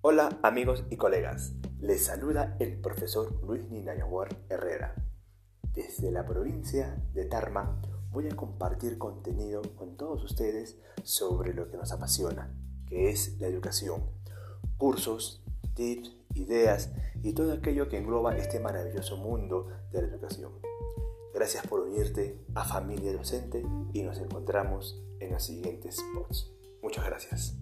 Hola amigos y colegas, les saluda el profesor Luis Ninayahuar Herrera. Desde la provincia de Tarma voy a compartir contenido con todos ustedes sobre lo que nos apasiona, que es la educación. Cursos, tips, ideas y todo aquello que engloba este maravilloso mundo de la educación. Gracias por unirte a Familia Docente y nos encontramos en los siguientes spots. Muchas gracias.